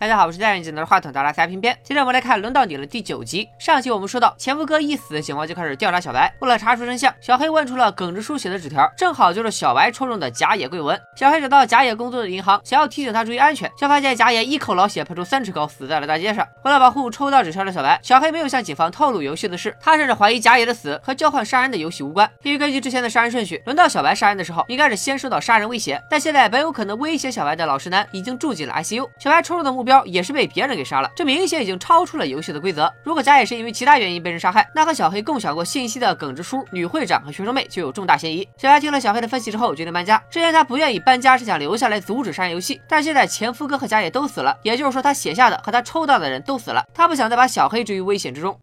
大家好，我是戴眼镜的话筒的拉塞偏偏。今天我们来看《轮到你了》第九集。上集我们说到，前夫哥一死，警方就开始调查小白。为了查出真相，小黑问出了耿直书写的纸条，正好就是小白抽中的假野贵文。小黑找到假野工作的银行，想要提醒他注意安全，却发现假野一口老血喷出三尺高，死在了大街上。为了保护抽到纸条的小白，小黑没有向警方透露游戏的事。他甚至怀疑假野的死和交换杀人的游戏无关，因为根据之前的杀人顺序，轮到小白杀人的时候，应该是先受到杀人威胁。但现在本有可能威胁小白的老实男已经住进了 ICU，小白抽中的目标也是被别人。人给杀了，这明显已经超出了游戏的规则。如果假野是因为其他原因被人杀害，那和小黑共享过信息的耿直叔、女会长和学生妹就有重大嫌疑。小白听了小黑的分析之后，决定搬家。之前他不愿意搬家，是想留下来阻止杀人游戏。但现在前夫哥和假野都死了，也就是说他写下的和他抽到的人都死了。他不想再把小黑置于危险之中。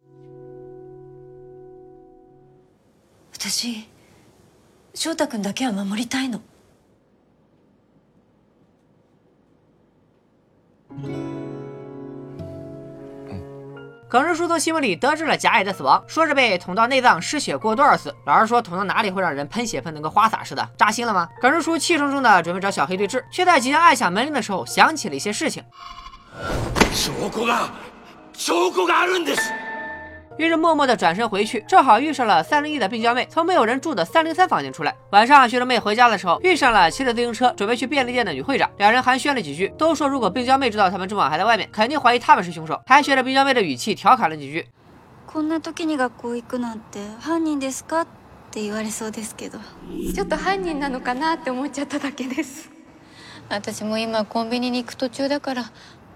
私翔太君だけは守りたいの。 耿直叔从新闻里得知了贾野的死亡，说是被捅到内脏失血过多而死。老实说，捅到哪里会让人喷血喷得跟花洒似的？扎心了吗？耿直叔气冲冲的准备找小黑对峙，却在即将按响门铃的时候想起了一些事情。于是默默的转身回去，正好遇上了三零一的病娇妹从没有人住的三零三房间出来。晚上学生妹回家的时候，遇上了骑着自行车准备去便利店的女会长，两人寒暄了几句，都说如果病娇妹知道他们今晚还在外面，肯定怀疑他们是凶手，还学着病娇妹的语气调侃了几句。こんな時に学校行くなんて犯人ですかって言われそうですけど。ちょっと犯人なのかなって思っちゃっただけです。私も今コンビニに行く途中だから、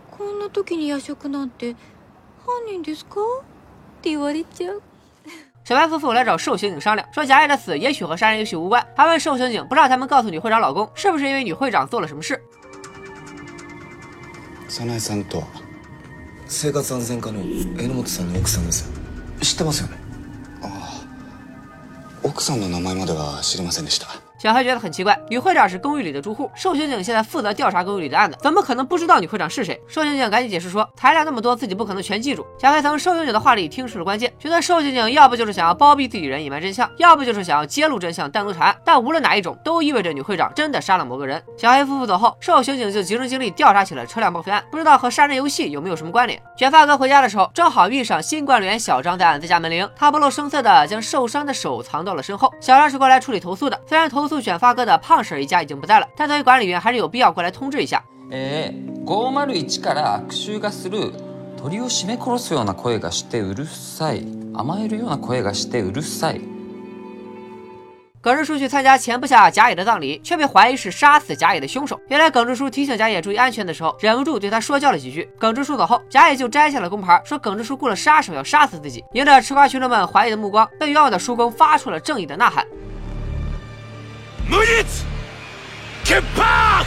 こんな時に夜食なんて犯人ですか？ 小白夫妇来找寿刑警商量，说贾野的死也许和杀人游戏无关，还问寿刑警不让他们告诉女会长老公，是不是因为女会长做了什么事。早苗さんと生活安全課の榎本さんの奥さんです。知ってますよね。ああ、奥さんの名前までは知りませんでした。 小黑觉得很奇怪，女会长是公寓里的住户，瘦刑警现在负责调查公寓里的案子，怎么可能不知道女会长是谁？瘦刑警赶紧解释说，材料那么多，自己不可能全记住。小黑从瘦刑警的话里听出了关键，觉得瘦刑警要不就是想要包庇自己人，隐瞒真相，要不就是想要揭露真相，单独查案。但无论哪一种，都意味着女会长真的杀了某个人。小黑夫妇走后，瘦刑警就集中精力调查起了车辆报废案，不知道和杀人游戏有没有什么关联。卷发哥回家的时候，正好遇上新管理员小张在案自家门铃，他不露声色的将受伤的手藏到了身后。小张是过来处理投诉的，虽然投诉卷发哥的。胖婶一家已经不在了，但作为管理员，还是有必要过来通知一下。え、五マル一から悪臭がする鳥を締め殺すような声がしてうるさい、甘えるような声がしてうるさい。耿直叔去参加前部下贾野的葬礼，却被怀疑是杀死贾野的凶手。原来耿直叔提醒贾野注意安全的时候，忍不住对他说教了几句。耿直叔走后，贾野就摘下了工牌，说耿直叔雇了杀手要杀死自己。迎着吃瓜群众们怀疑的目光，被冤枉的叔公发出了正义的呐喊。 無実潔白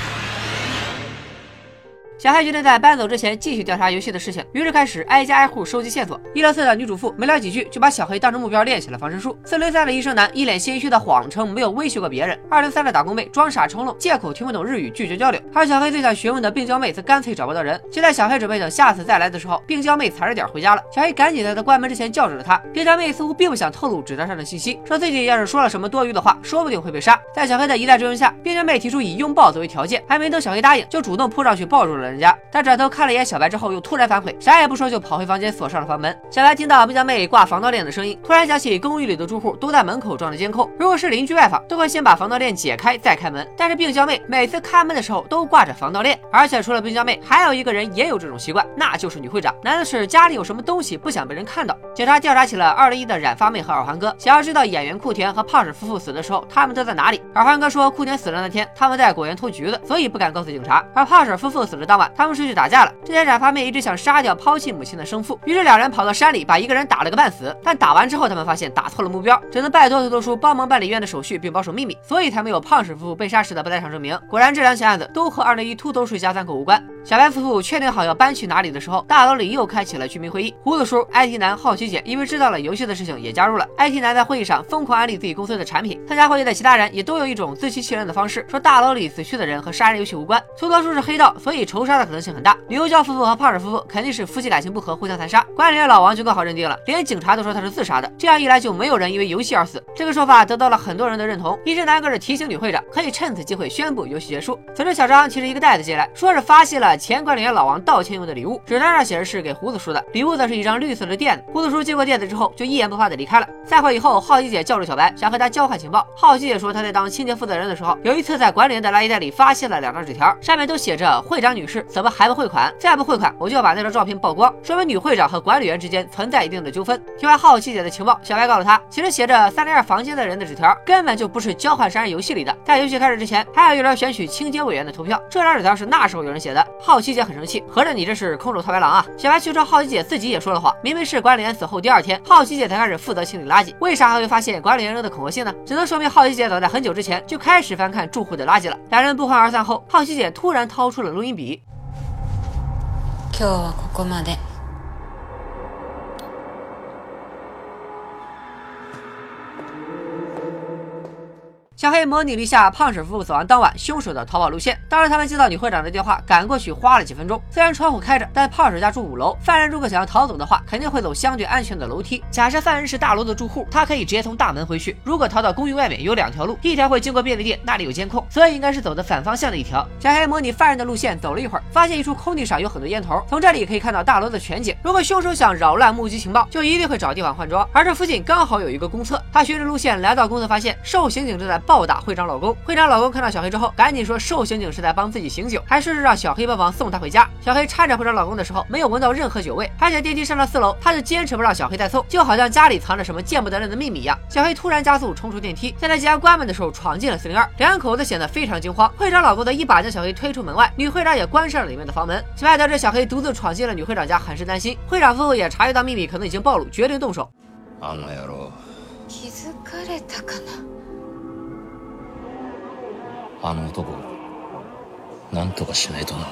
小黑决定在搬走之前继续调查游戏的事情，于是开始挨家挨户收集线索。一零四的女主妇没聊几句就把小黑当成目标练起了防身术。四零三的医生男一脸心虚的谎称没有威胁过别人。二零三的打工妹装傻充愣，借口听不懂日语拒绝交流。而小黑最想询问的病娇妹则干脆找不到人。就在小黑准备等下次再来的时候，病娇妹踩着点回家了。小黑赶紧在她关门之前叫住了她。病娇妹似乎并不想透露纸条上的信息，说自己要是说了什么多余的话，说不定会被杀。在小黑的一再追问下，病娇妹提出以拥抱作为条件，还没等小黑答应，就主动扑上去抱住了人人家。他转头看了一眼小白之后，又突然反悔，啥也不说就跑回房间锁上了房门。小白听到冰娇妹挂防盗链的声音，突然想起公寓里的住户都在门口装着监控，如果是邻居外访，都会先把防盗链解开再开门。但是病娇妹每次开门的时候都挂着防盗链，而且除了病娇妹，还有一个人也有这种习惯，那就是女会长。难道是家里有什么东西不想被人看到？警察调查起了二零一的染发妹和耳环哥，想要知道演员库田和胖婶夫妇死的时候他们都在哪里。耳环哥说库田死了那天他们在果园偷橘子，所以不敢告诉警察。而胖婶夫妇死的当晚他们是去打架了。之前。染发妹一直想杀掉抛弃母亲的生父，于是两人跑到山里把一个人打了个半死。但打完之后，他们发现打错了目标，只能拜托秃头叔帮忙办理医院的手续并保守秘密，所以才没有胖婶夫妇被杀时的不在场证明。果然，这两起案子都和二零一秃头叔一家三口无关。小白夫妇确定好要搬去哪里的时候，大楼里又开启了居民会议。胡子叔、IT 男、好奇姐因为知道了游戏的事情也加入了。IT 男在会议上疯狂安利自己公司的产品。参加会议的其他人也都有一种自欺欺人的方式，说大楼里死去的人和杀人游戏无关。秃头叔是黑道，所以仇杀杀的可能性很大。刘娇夫妇和胖婶夫妇肯定是夫妻感情不和，互相残杀。管理员老王就更好认定了，连警察都说他是自杀的。这样一来，就没有人因为游戏而死。这个说法得到了很多人的认同。医生男更是提醒女会长，可以趁此机会宣布游戏结束。此时，小张提着一个袋子进来，说是发现了前管理员老王道歉用的礼物，纸单上写着是给胡子叔的，礼物则是一张绿色的垫子。胡子叔接过垫子之后，就一言不发的离开了。散会以后，好奇姐叫住小白，想和他交换情报。好奇姐说，她在当清洁负责人的时候，有一次在管理员的垃圾袋里发现了两张纸条，上面都写着：“会长女士，怎么还不汇款？再不汇款，我就要把那张照片曝光。”说明女会长和管理员之间存在一定的纠纷。听完好奇姐的情报，小白告诉他，其实写着三零二房间的人的纸条根本就不是交换杀人游戏里的。在游戏开始之前，还有一轮选取清洁委员的投票，这张纸条是那时候有人写的。好奇姐很生气，合着你这是空手套白狼啊！小白却说好奇姐自己也说了谎，明明是管理员死后第二天，好奇姐才开始负责清理垃圾，为啥还会发现管理员扔的恐吓信呢？只能说明好奇姐早在很久之前就开始翻看住户的垃圾了。两人不欢而散后，好奇姐突然掏出了录音笔。今日はここまで。小黑模拟了一下胖婶夫妇死亡当晚凶手的逃跑路线。当时他们接到女会长的电话，赶过去花了几分钟。虽然窗户开着，但胖婶家住五楼，犯人如果想要逃走的话，肯定会走相对安全的楼梯。假设犯人是大楼的住户，他可以直接从大门回去。如果逃到公寓外面，有两条路，一条会经过便利店，那里有监控，所以应该是走的反方向的一条。小黑模拟犯人的路线走了一会儿，发现一处空地上有很多烟头，从这里可以看到大楼的全景。如果凶手想扰乱目击情报，就一定会找地方换装。而这附近刚好有一个公厕，他循着路线来到公厕，发现受刑警正在暴打会长老公。会长老公看到小黑之后，赶紧说瘦刑警是在帮自己醒酒，还说是让小黑帮忙送他回家。小黑搀着会长老公的时候，没有闻到任何酒味，而且电梯上到四楼，他就坚持不让小黑再送，就好像家里藏着什么见不得人的秘密一样。小黑突然加速冲出电梯，在他即将关门的时候闯进了四零二，两口子显得非常惊慌。会长老公则一把将小黑推出门外，女会长也关上了里面的房门。小白得知小黑独自闯进了女会长家，很是担心。会长夫妇也察觉到秘密可能已经暴露，决定动手。あの野郎気づかれたかなあの男なんとかしないとな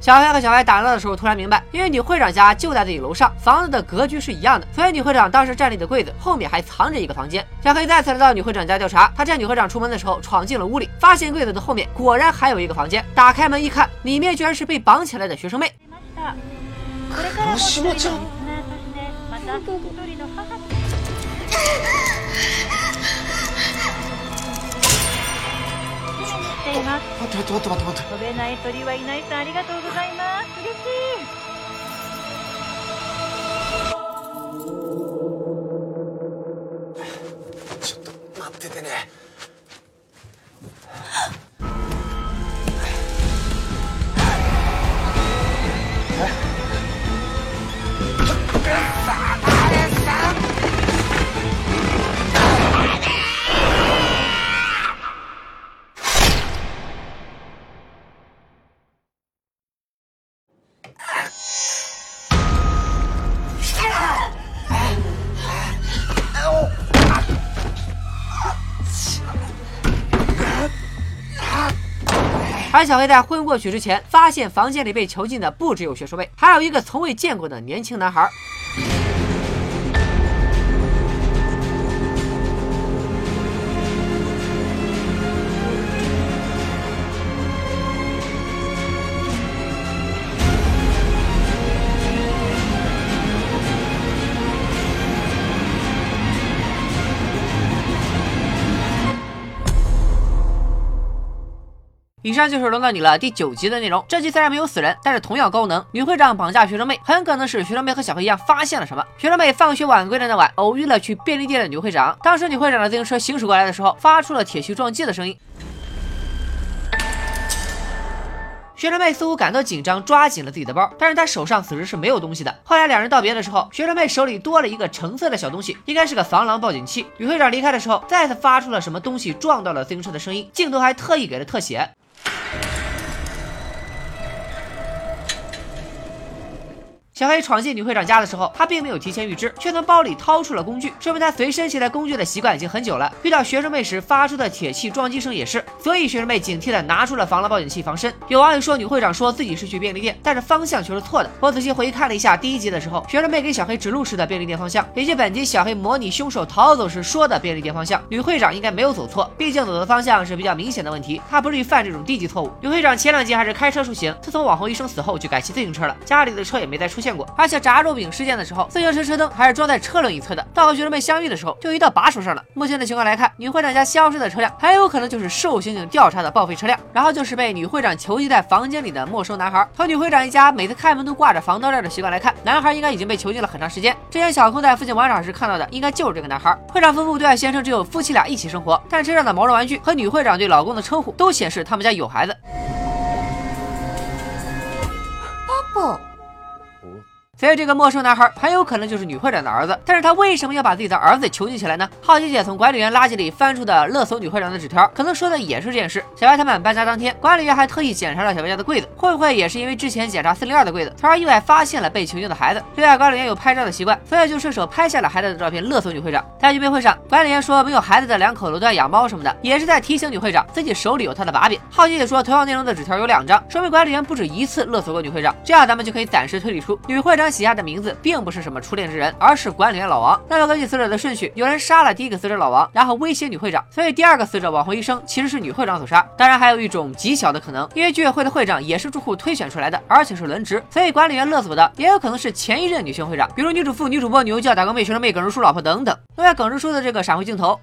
小黑和小白打闹的时候，突然明白，因为女会长家就在自己楼上，房子的格局是一样的，所以女会长当时站立的柜子后面还藏着一个房间。小黑再次来到女会长家调查，他趁女会长出门的时候闯进了屋里，发现柜子的后面果然还有一个房间。打开门一看，里面居然是被绑起来的学生妹。 待って待って待って待って。飛べない鳥はいないさんありがとうございます。嬉しい而小黑在昏过去之前，发现房间里被囚禁的不只有学术妹，还有一个从未见过的年轻男孩。以上就是轮到你了第九集的内容。这集虽然没有死人，但是同样高能。女会长绑架学生妹，很可能是学生妹和小黑一样发现了什么。学生妹放学晚归的那晚，偶遇了去便利店的女会长。当时女会长的自行车行驶过来的时候，发出了铁锈撞击的声音。学生妹似乎感到紧张，抓紧了自己的包，但是她手上此时是没有东西的。后来两人道别的时候，学生妹手里多了一个橙色的小东西，应该是个防狼报警器。女会长离开的时候，再次发出了什么东西撞到了自行车的声音，镜头还特意给了特写。小黑闯进女会长家的时候，他并没有提前预知，却从包里掏出了工具，说明他随身携带工具的习惯已经很久了。遇到学生妹时发出的铁器撞击声也是，所以学生妹警惕的拿出了防狼报警器防身。有网友说女会长说自己是去便利店，但是方向却是错的。我仔细回看了一下第一集的时候，学生妹给小黑指路时的便利店方向，以及本集小黑模拟凶手逃走时说的便利店方向，女会长应该没有走错，毕竟走的方向是比较明显的问题，她不至于犯这种低级错误。女会长前两集还是开车出行，自从网红医生死后就改骑自行车了，家里的车也没再出现见过。而且炸肉饼事件的时候，自行车车灯还是装在车轮一侧的，到和学生们相遇的时候就移到把手上了。目前的情况来看，女会长家消失的车辆很有可能就是受刑警调查的报废车辆，然后就是被女会长囚禁在房间里的没收男孩。从女会长一家每次开门都挂着防盗链的习惯来看，男孩应该已经被囚禁了很长时间。之前小空在附近玩耍时看到的，应该就是这个男孩。会长夫妇对外宣称只有夫妻俩一起生活，但车上的毛绒玩具和女会长对老公的称呼都显示他们家有孩子。所以这个陌生男孩很有可能就是女会长的儿子，但是他为什么要把自己的儿子囚禁起来呢？好奇姐从管理员垃圾里翻出的勒索女会长的纸条，可能说的也是这件事。小白他们搬家当天，管理员还特意检查了小白家的柜子，会不会也是因为之前检查四零二的柜子，从而意外发现了被囚禁的孩子？另外，管理员有拍照的习惯，所以就顺手拍下了孩子的照片勒索女会长。在聚会会上，管理员说没有孩子的两口子都在养猫什么的，也是在提醒女会长自己手里有她的把柄。好奇姐说，同样内容的纸条有两张，说明管理员不止一次勒索过女会长。这样咱们就可以暂时推理出女会长写下的名字。并不是什么初恋之人，而是管理员老王。那么根据死者的顺序，有人杀了第一个死者老王，然后威胁女会长，所以第二个死者网红医生其实是女会长所杀。当然还有一种极小的可能，因为居委会的会长也是住户推选出来的，而且是轮值，所以管理员勒索的也有可能是前一任女性会长，比如女主妇、女主播、牛教、打工妹、学生妹、耿直叔老婆等等。另外，耿直叔的这个闪回镜头。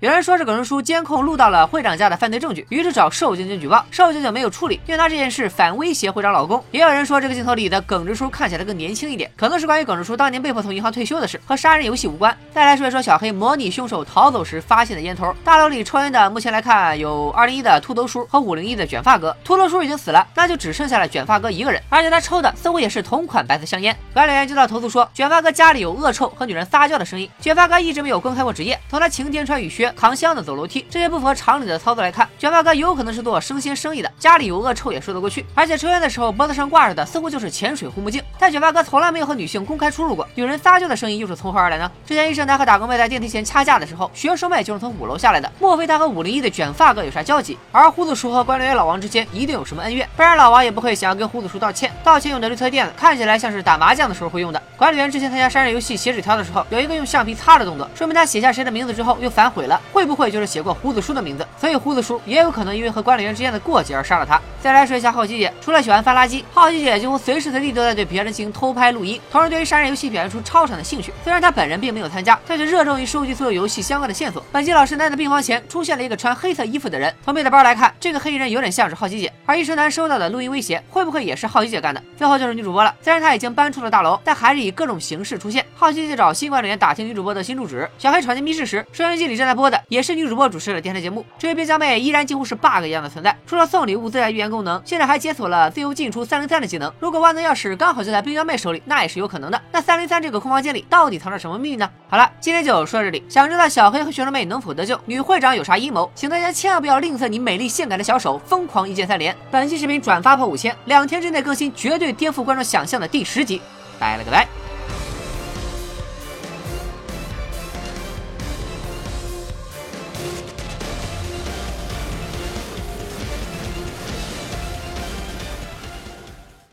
有人说是耿直叔监控录到了会长家的犯罪证据，于是找瘦晶晶举报，瘦晶晶没有处理，并拿这件事反威胁会长老公。也有人说这个镜头里的耿直叔看起来更年轻一点，可能是关于耿直叔当年被迫从银行退休的事，和杀人游戏无关。再来说一说小黑模拟凶手逃走时发现的烟头，大楼里抽烟的目前来看有二零一的秃头叔和五零一的卷发哥，秃头叔已经死了，那就只剩下了卷发哥一个人，而且他抽的似乎也是同款白色香烟。管理员接到投诉说卷发哥家里有恶臭和女人撒娇的声音，卷发哥一直没有公开过职业，从他晴天穿雨靴扛箱子走楼梯。这些不符合常理的操作来看，卷发哥有可能是做生鲜生意的，家里有恶臭也说得过去。而且抽烟的时候脖子上挂着的似乎就是潜水护目镜，但卷发哥从来没有和女性公开出入过，女人撒娇的声音又是从何而来呢？之前医生男和打工妹在电梯前掐架的时候，学生妹就是从五楼下来的，莫非他和五零一的卷发哥有啥交集？而胡子叔和管理员老王之间一定有什么恩怨，不然老王也不会想要跟胡子叔道歉。道歉用的绿色垫子看起来像是打麻将的时候会用的。管理员之前参加杀人游戏写纸条的时候，有一个用橡皮擦的动作，说明他写下谁的名字之后又反悔了，会不会就是写过胡子叔的名字？所以胡子叔也有可能因为和管理员之间的过节而杀了他。再来说一下好奇姐，除了喜欢翻垃圾，好奇姐几乎随时随地都在对别人进行偷拍录音，同时对于杀人游戏表现出超常的兴趣。虽然她本人并没有参加，但却热衷于收集所有游戏相关的线索。本期老师男的病房前出现了一个穿黑色衣服的人，从背的包来看，这个黑衣人有点像是好奇姐。而医生男收到的录音威胁，会不会也是好奇姐干的？最后就是女主播了，虽然她已经搬出了大楼，但还是以各种形式出现。好奇姐找新管理员打听女主播的新住址，小黑闯进密室时，收音机里正在播的也是女主播主持的电台节目。这位冰娇妹依然几乎是 bug 一样的存在，除了送礼物自带预言功能，现在还解锁了自由进出三零三的技能。如果万能钥匙刚好就在冰娇妹手里，那也是有可能的。那三零三这个空房间里到底藏着什么秘密呢？好了，今天就说到这里。想知道小黑和学生妹能否得救，女会长有啥阴谋，请大家千万不要吝啬你美丽性感的小手，疯狂一键三连。本期视频转发破五千，两天之内更新绝对颠覆观众想象的第十集。拜了个拜。